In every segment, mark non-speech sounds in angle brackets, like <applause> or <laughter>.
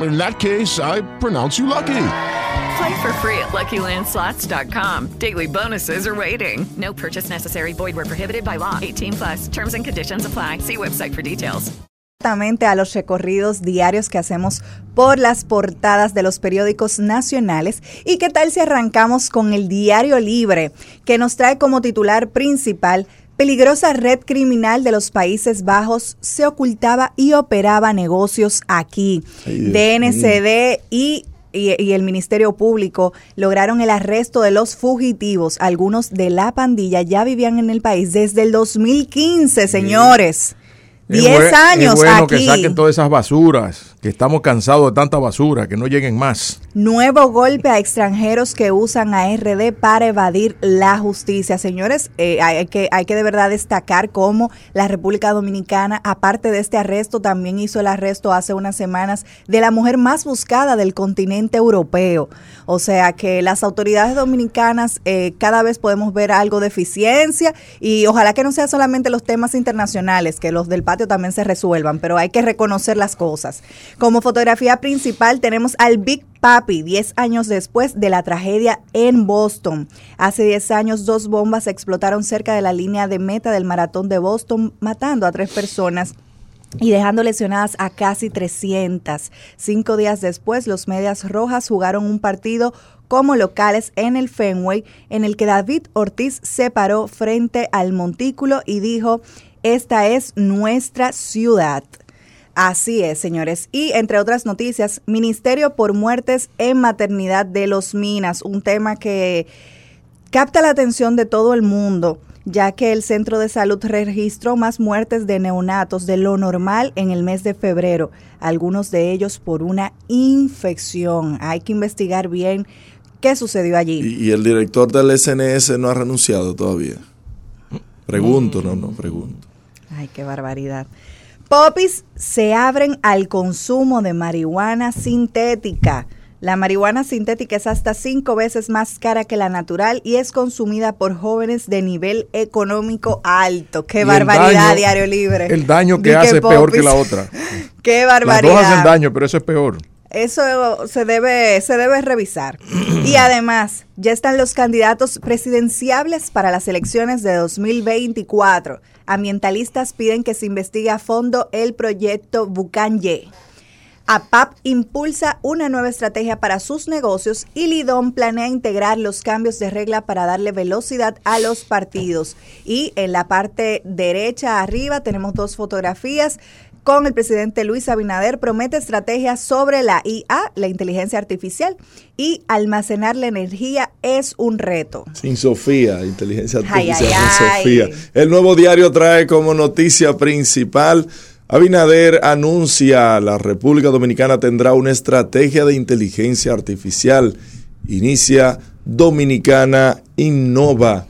In that case, I pronounce you lucky. Play for free at LuckyLandSlots.com. Daily bonuses are waiting. No purchase necessary. Void where prohibited by law. 18 plus. Terms and conditions apply. See website for details. a los recorridos diarios que hacemos por las portadas de los periódicos nacionales. ¿Y qué tal si arrancamos con el Diario Libre, que nos trae como titular principal peligrosa red criminal de los Países Bajos se ocultaba y operaba negocios aquí. DNCD y y, el Ministerio Público lograron el arresto de los fugitivos. Algunos de la pandilla ya vivían en el país desde el 2015, señores. Diez años es bueno que saquen todas esas basuras, que estamos cansados de tanta basura, que no lleguen más. Nuevo golpe a extranjeros que usan a RD para evadir la justicia. Señores, eh, hay, que, hay que de verdad destacar cómo la República Dominicana, aparte de este arresto, también hizo el arresto hace unas semanas de la mujer más buscada del continente europeo. O sea que las autoridades dominicanas eh, cada vez podemos ver algo de eficiencia y ojalá que no sea solamente los temas internacionales, que los del patio también se resuelvan, pero hay que reconocer las cosas. Como fotografía principal tenemos al Big Papi, 10 años después de la tragedia en Boston. Hace 10 años dos bombas explotaron cerca de la línea de meta del maratón de Boston, matando a tres personas y dejando lesionadas a casi 300. Cinco días después, los Medias Rojas jugaron un partido como locales en el Fenway, en el que David Ortiz se paró frente al montículo y dijo, esta es nuestra ciudad. Así es, señores. Y entre otras noticias, Ministerio por Muertes en Maternidad de los Minas, un tema que capta la atención de todo el mundo ya que el Centro de Salud registró más muertes de neonatos de lo normal en el mes de febrero, algunos de ellos por una infección. Hay que investigar bien qué sucedió allí. Y, el director del SNS no ha renunciado todavía. Pregunto, no, no, pregunto. Ay, qué barbaridad. Popis se abren al consumo de marihuana sintética. La marihuana sintética es hasta cinco veces más cara que la natural y es consumida por jóvenes de nivel económico alto. ¡Qué barbaridad, Diario Libre! El daño que hace es peor que la otra. <laughs> ¡Qué barbaridad! Las dos hacen daño, pero eso es peor. Eso se debe, se debe revisar. <clears throat> y además, ya están los candidatos presidenciables para las elecciones de 2024. Ambientalistas piden que se investigue a fondo el proyecto Bucanye. APAP impulsa una nueva estrategia para sus negocios y Lidón planea integrar los cambios de regla para darle velocidad a los partidos. Y en la parte derecha arriba tenemos dos fotografías con el presidente Luis Abinader promete estrategias sobre la IA, la inteligencia artificial, y almacenar la energía es un reto. Sin Sofía, inteligencia artificial sin Sofía. El nuevo diario trae como noticia principal Abinader anuncia la República Dominicana tendrá una estrategia de inteligencia artificial. Inicia Dominicana Innova.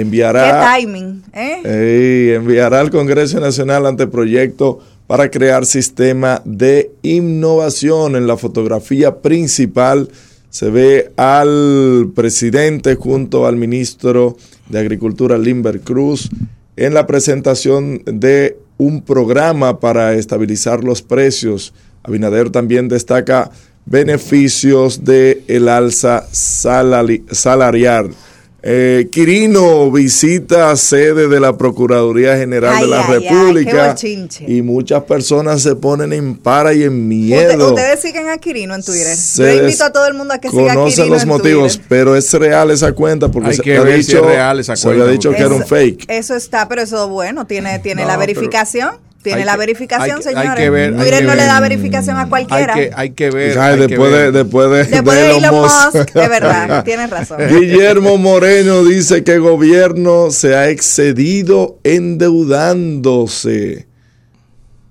Enviará, ¿Qué timing? ¿eh? enviará al Congreso Nacional anteproyecto para crear sistema de innovación. En la fotografía principal se ve al presidente junto al ministro de Agricultura, Limber Cruz, en la presentación de un programa para estabilizar los precios. Abinader también destaca beneficios del el alza salarial. Eh, Quirino visita sede de la Procuraduría General de la República y muchas personas se ponen en para y en miedo. ustedes siguen a Quirino en Twitter. Yo invito a todo el mundo a que siga a Quirino los motivos, pero es real esa cuenta porque se, que dicho, real esa se había dicho que era un fake. Eso está, pero eso bueno, tiene, tiene la verificación. Tiene Hay la que- verificación, que- hay señores. que ver- hay que no le da verificación a cualquiera. Hay que, hay que ver. Ay, hay que después, ver. de, después de, Después de Elon Musk, es verdad, <laughs> tienes razón. Guillermo Moreno dice que el gobierno se ha excedido endeudándose.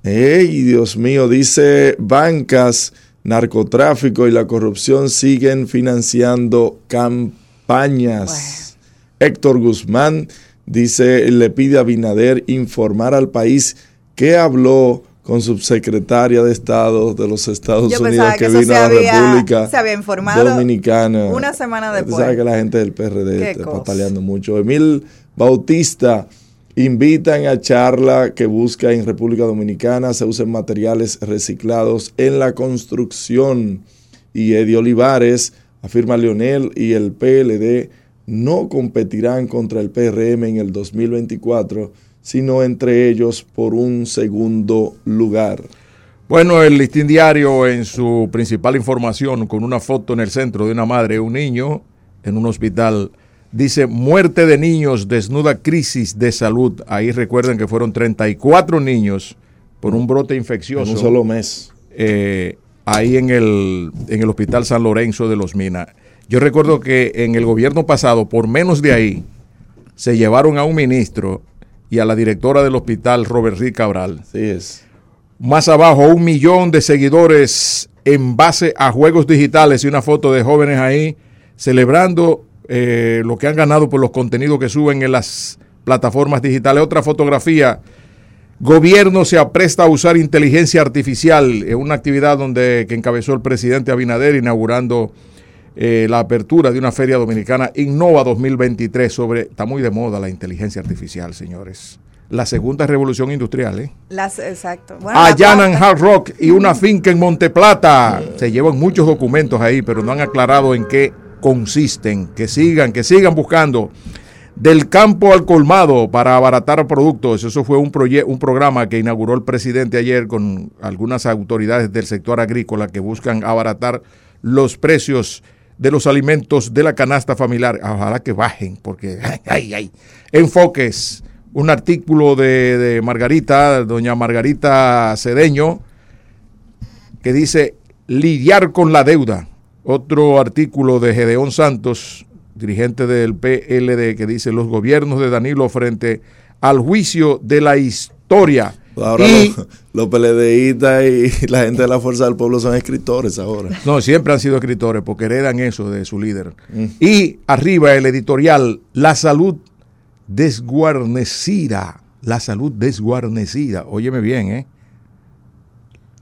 Ey, Dios mío, dice bancas, narcotráfico y la corrupción siguen financiando campañas. Héctor Guzmán dice, le pide a Binader informar al país que habló con subsecretaria de Estado de los Estados Yo Unidos que, que vino a la había- República se había informado Dominicana. una semana Tú después. sabes que la gente del PRD Qué está pataleando mucho. Emil Bautista invitan a charla que busca en República Dominicana se usen materiales reciclados en la construcción. Y Eddie Olivares afirma Leonel y el PLD no competirán contra el PRM en el 2024, sino entre ellos por un segundo lugar. Bueno, el listín diario en su principal información con una foto en el centro de una madre y un niño en un hospital dice muerte de niños, desnuda crisis de salud. Ahí recuerden que fueron 34 niños por un brote infeccioso. En un solo mes. eh, ahí en el, en el Hospital San Lorenzo de los Minas. Yo recuerdo que en el gobierno pasado, por menos de ahí, se llevaron a un ministro y a la directora del hospital, Robert Rick Cabral. Así es. Más abajo, un millón de seguidores en base a juegos digitales y una foto de jóvenes ahí celebrando eh, lo que han ganado por los contenidos que suben en las plataformas digitales. Otra fotografía, gobierno se apresta a usar inteligencia artificial en una actividad donde que encabezó el presidente Abinader inaugurando eh, la apertura de una feria dominicana Innova 2023 sobre, está muy de moda la inteligencia artificial, señores. La segunda revolución industrial, ¿eh? Las, exacto. Bueno, la Allanan. Hard Rock y una finca en Monteplata. Se llevan muchos documentos ahí, pero no han aclarado en qué consisten. Que sigan, que sigan buscando. Del campo al colmado para abaratar productos. Eso fue un, un programa que inauguró el presidente ayer con algunas autoridades del sector agrícola que buscan abaratar los precios de los alimentos de la canasta familiar. Ojalá que bajen, porque <laughs> ay, ay. Enfoques, un artículo de, de Margarita, doña Margarita Cedeño, que dice lidiar con la deuda. Otro artículo de Gedeón Santos, dirigente del PLD, que dice los gobiernos de Danilo frente al juicio de la historia. Ahora Y- los, <laughs> los PLDistas y <laughs> la gente de la Fuerza del Pueblo son escritores ahora. No, siempre han sido escritores porque heredan eso de su líder. Mm. Y arriba el editorial, la salud desguarnecida. La salud desguarnecida. Óyeme bien, ¿eh?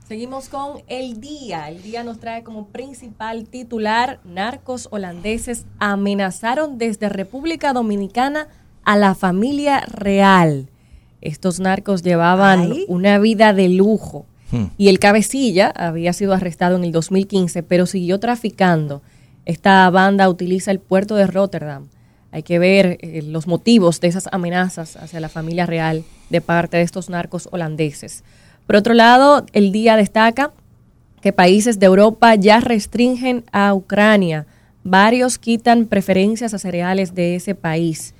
Seguimos con el día. El día nos trae como principal titular, narcos holandeses amenazaron desde República Dominicana a la familia real. Estos narcos llevaban Ay. una vida de lujo. Hmm. Y el cabecilla había sido arrestado en el 2015, pero siguió traficando. Esta banda utiliza el puerto de Rotterdam. Hay que ver eh, los motivos de esas amenazas hacia la familia real de parte de estos narcos holandeses. Por otro lado, el día destaca que países de Europa ya restringen a Ucrania. Varios quitan preferencias a cereales de ese país.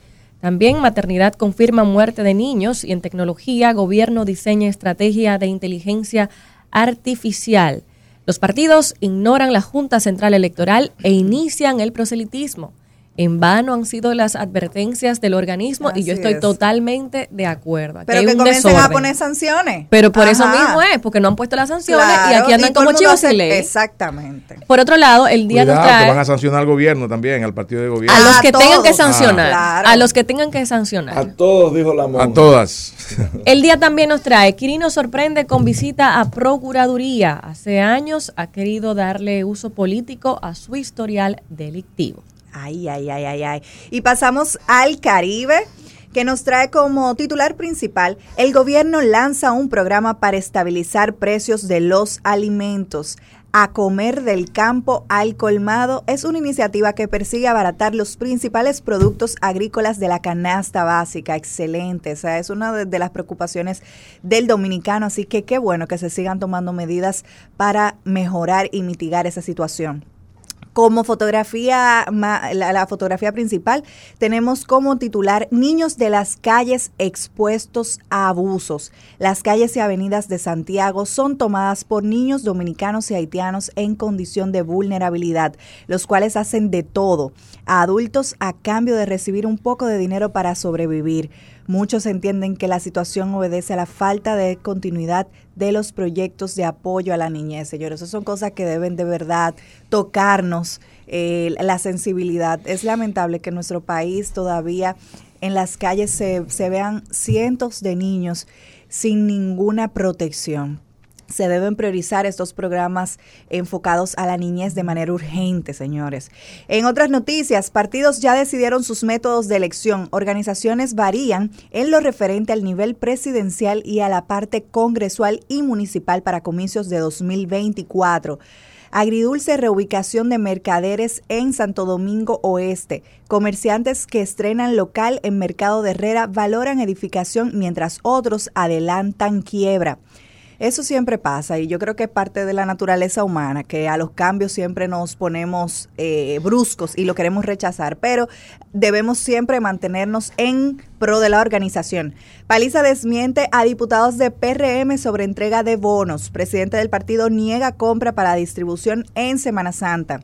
También maternidad confirma muerte de niños y en tecnología gobierno diseña estrategia de inteligencia artificial. Los partidos ignoran la Junta Central Electoral e inician el proselitismo. En vano han sido las advertencias del organismo y yo estoy es. totalmente de acuerdo. Aquí Pero hay que un comiencen a poner sanciones. Pero por eso mismo es, porque no han puesto las sanciones y aquí andan el como chivos hace- sin ley. Exactamente. Por otro lado, el día nos Cuidado, que trae van a sancionar al gobierno también, al partido de gobierno. a los A que tengan que sancionar, Ah, claro. a los que tengan que sancionar. A todos, dijo la monja. A todas. <laughs> El día también nos trae, Quirino sorprende con visita a Procuraduría. Hace años ha querido darle uso político a su historial delictivo. Ay, ay, ay, ay, ay. Y pasamos al Caribe, que nos trae como titular principal, el gobierno lanza un programa para estabilizar precios de los alimentos. A comer del campo al colmado es una iniciativa que persigue abaratar los principales productos agrícolas de la canasta básica. Excelente, o sea, es una de, de las preocupaciones del dominicano, así que qué bueno que se sigan tomando medidas para mejorar y mitigar esa situación. Como fotografía, la, la fotografía principal, tenemos como titular Niños de las calles expuestos a abusos. Las calles y avenidas de Santiago son tomadas por niños dominicanos y haitianos en condición de vulnerabilidad, los cuales hacen de todo a adultos a cambio de recibir un poco de dinero para sobrevivir. Muchos entienden que la situación obedece a la falta de continuidad de los proyectos de apoyo a la niñez, señores. Esas son cosas que deben de verdad tocarnos eh, la sensibilidad. Es lamentable que en nuestro país todavía en las calles se, se vean cientos de niños sin ninguna protección. Se deben priorizar estos programas enfocados a la niñez de manera urgente, señores. En otras noticias, partidos ya decidieron sus métodos de elección. Organizaciones varían en lo referente al nivel presidencial y a la parte congresual y municipal para comicios de 2024 agridulce reubicación de mercaderes en Santo Domingo Oeste. Comerciantes que estrenan local en Mercado de Herrera valoran edificación mientras otros adelantan quiebra. Eso siempre pasa y yo creo que es parte de la naturaleza humana, que a los cambios siempre nos ponemos eh, bruscos y lo queremos rechazar, pero debemos siempre mantenernos en pro de la organización. Paliza desmiente a diputados de PRM sobre entrega de bonos. Presidente del partido niega compra para distribución en Semana Santa.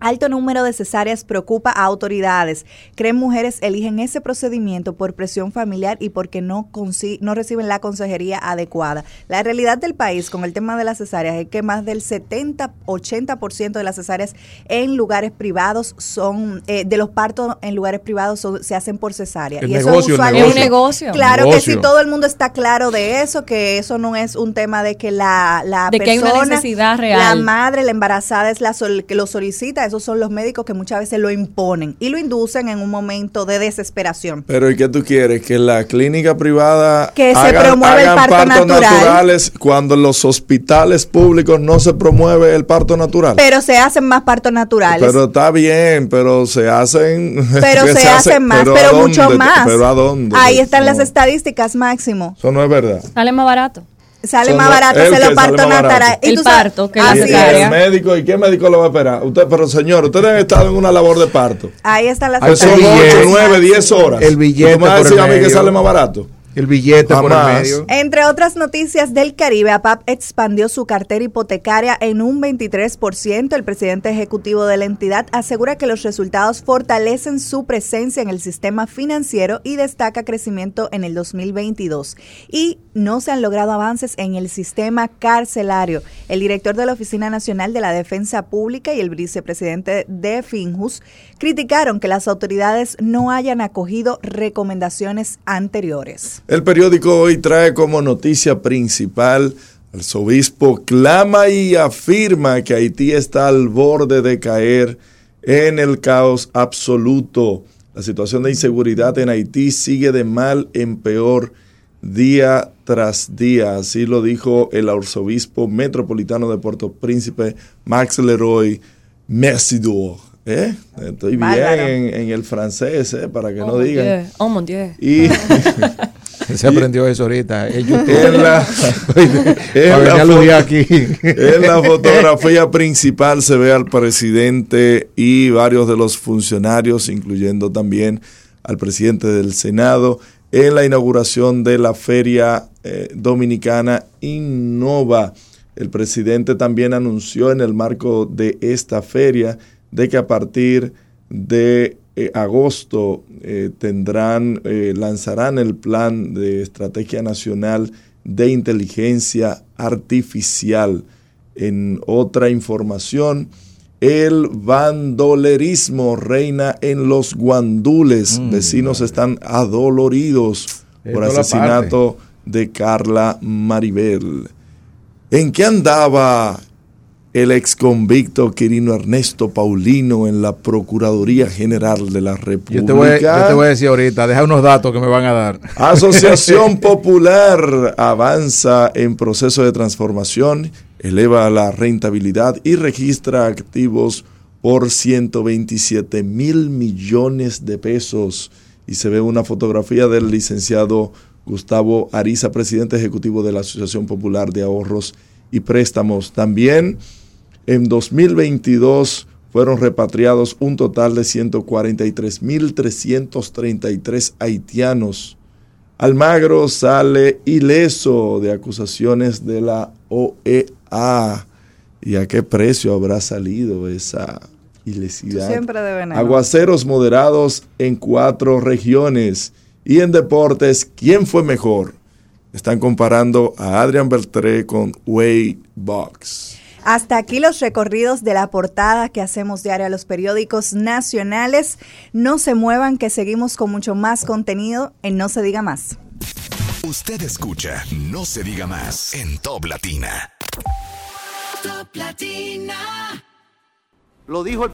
Alto número de cesáreas preocupa a autoridades. Creen mujeres eligen ese procedimiento por presión familiar y porque no, consi- no reciben la consejería adecuada. La realidad del país con el tema de las cesáreas es que más del 70-80% de las cesáreas en lugares privados son, eh, de los partos en lugares privados son- se hacen por cesárea. El y eso el usualmente- Es un negocio. Claro que si todo el mundo está claro de eso, que eso no es un tema de que la, la De que hay una necesidad real. la madre, la embarazada es la sol- que lo solicita, esos son los médicos que muchas veces lo imponen y lo inducen en un momento de desesperación. Pero ¿y qué tú quieres? Que la clínica privada Que se promueva el hagan parto partos natural. naturales cuando en los hospitales públicos no se promueve el parto natural. Pero se hacen más partos naturales. Pero está bien, pero se hacen. <laughs> pero se, hacen más, pero, ¿a mucho más. Pero ¿a dónde? Ahí están las estadísticas, Máximo. Eso no es verdad. Sale más barato. Sale más barato partos más barato. naturales. El parto, que Y el médico, ¿y qué médico lo va a esperar? Usted, pero señor, ustedes han estado en una labor de parto. Ahí están las Son está el estadísticas. billete. 8, 9, 10 horas. El billete ¿Tú me vas a decir a mí que sale más barato? El billete por el medio. Entre otras noticias del Caribe, APAP expandió su cartera hipotecaria en un 23%. El presidente ejecutivo de la entidad asegura que los resultados fortalecen su presencia en el sistema financiero y destaca crecimiento en el 2022. Y no se han logrado avances en el sistema carcelario. El director de la Oficina Nacional de la Defensa Pública y el vicepresidente de Finjus criticaron que las autoridades no hayan acogido recomendaciones anteriores. El periódico hoy trae como noticia principal, el arzobispo clama y afirma que Haití está al borde de caer en el caos absoluto. La situación de inseguridad en Haití sigue de mal en peor día tras día. Así lo dijo el arzobispo metropolitano de Puerto Príncipe, Max Leroy Messidor. ¿Eh? Estoy bien en, en el francés, ¿eh? para que Oh, no mon digan. Dieu. Oh, mon Dieu. Y <laughs> <laughs> Se aprendió eso ahorita. <laughs> En aquí. <laughs> la fotografía principal se ve al presidente y varios de los funcionarios, incluyendo también al presidente del Senado, en la inauguración de la Feria eh, Dominicana Innova. El presidente también anunció en el marco de esta feria de que a partir de eh, agosto eh, tendrán, eh, lanzarán el plan de estrategia nacional de inteligencia artificial. En otra información, el bandolerismo reina en los guandules. Vecinos están adoloridos En por asesinato de Carla Maribel. ¿En qué andaba el ex convicto Quirino Ernesto Paulino en la Procuraduría General de la República? Yo te, voy, yo te voy a decir ahorita, deja unos datos que me van a dar. Asociación <laughs> Popular avanza en proceso de transformación, eleva la rentabilidad y registra activos por 127 mil millones de pesos. Y se ve una fotografía del licenciado Gustavo Ariza, presidente ejecutivo de la Asociación Popular de Ahorros y Préstamos. También en 2022 fueron repatriados un total de 143.333 haitianos. Almagro sale ileso de acusaciones de la OEA. ¿Y a qué precio habrá salido esa ilesidad? siempre. Aguaceros moderados en cuatro regiones. Y en deportes, ¿quién fue mejor? Están comparando a Adrian Beltré con Wade Box. Hasta aquí los recorridos de la portada que hacemos diario a los periódicos nacionales. No se muevan que seguimos con mucho más contenido en No se diga más. Usted escucha No se diga más en Top Latina. Top Latina. Lo dijo el